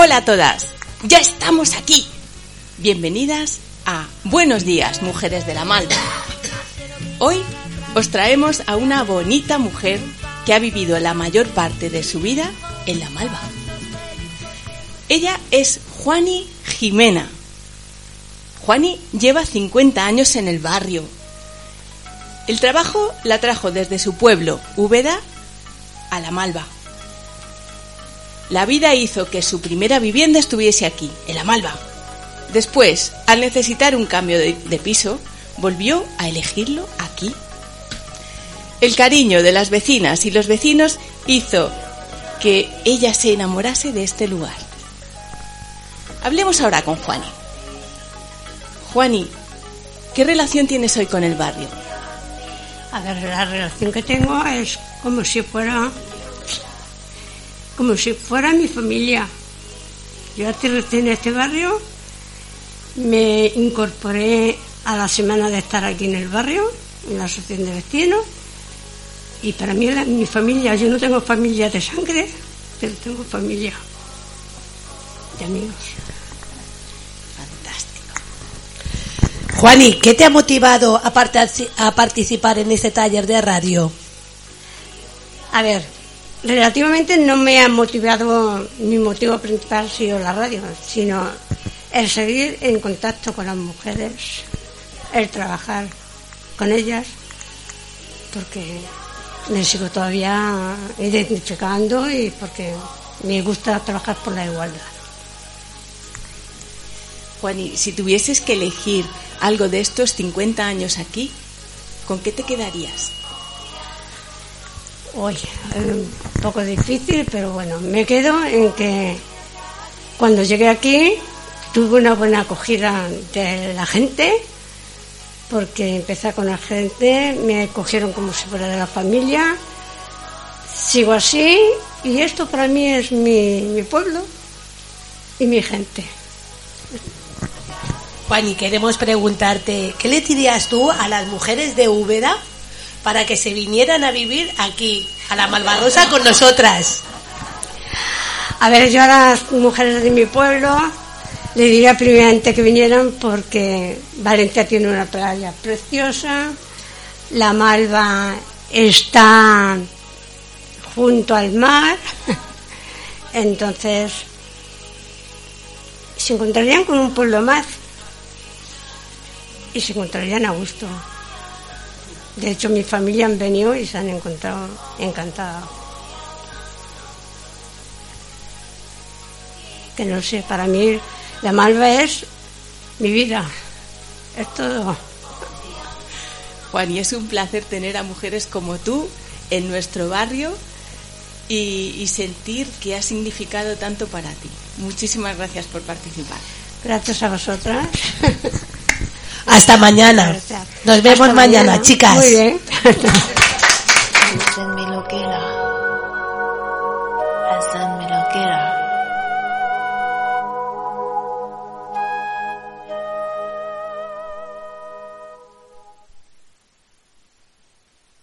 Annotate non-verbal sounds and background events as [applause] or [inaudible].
Hola a todas, ya estamos aquí. Bienvenidas a Buenos días, mujeres de la Malva. Hoy os traemos a una bonita mujer que ha vivido la mayor parte de su vida en la Malva. Ella es Juani Jimena. Juani lleva 50 años en el barrio. El trabajo la trajo desde su pueblo, Úbeda, a la Malva. La vida hizo que su primera vivienda estuviese aquí, en la Malva. Después, al necesitar un cambio de, piso, volvió a elegirlo aquí. El cariño de las vecinas y los vecinos hizo que ella se enamorase de este lugar. Hablemos ahora con Juani. Juani, ¿qué relación tienes hoy con el barrio? A ver, la relación que tengo es como si fuera como si fuera mi familia. Yo aterricé en este barrio, me incorporé a la semana de estar aquí en el barrio, en la asociación de vecinos, y para mí es mi familia, yo no tengo familia de sangre, pero tengo familia de amigos. Fantástico. Juani, ¿qué te ha motivado a, a participar en este taller de radio? A ver, relativamente no me ha motivado, mi motivo principal ha sido la radio, sino el seguir en contacto con las mujeres, el trabajar con ellas, porque me sigo todavía identificando y porque me gusta trabajar por la igualdad. Juani, si tuvieses que elegir algo de estos 50 años aquí, ¿con qué te quedarías? Hoy es poco difícil, pero bueno, me quedo en que cuando llegué aquí tuve una buena acogida de la gente, porque empecé con la gente, me cogieron como si fuera de la familia, sigo así y esto para mí es mi, mi pueblo y mi gente. Juani, queremos preguntarte, ¿qué le dirías tú a las mujeres de Úbeda para que se vinieran a vivir aquí, a la Malvarrosa, con nosotras? A ver, yo a las mujeres de mi pueblo le diría primeramente que vinieran porque Valencia tiene una playa preciosa, la Malva está junto al mar, [laughs] entonces se encontrarían con un pueblo más y se encontrarían a gusto. De hecho, mi familia han venido y se han encontrado encantados. que no sé, para mí la Malva es mi vida, es todo. Juan, y es un placer tener a mujeres como tú en nuestro barrio y, y sentir que ha significado tanto para ti. Muchísimas gracias por participar. Gracias a vosotras. [laughs] Hasta mañana. Nos vemos mañana, chicas. Muy bien. [laughs]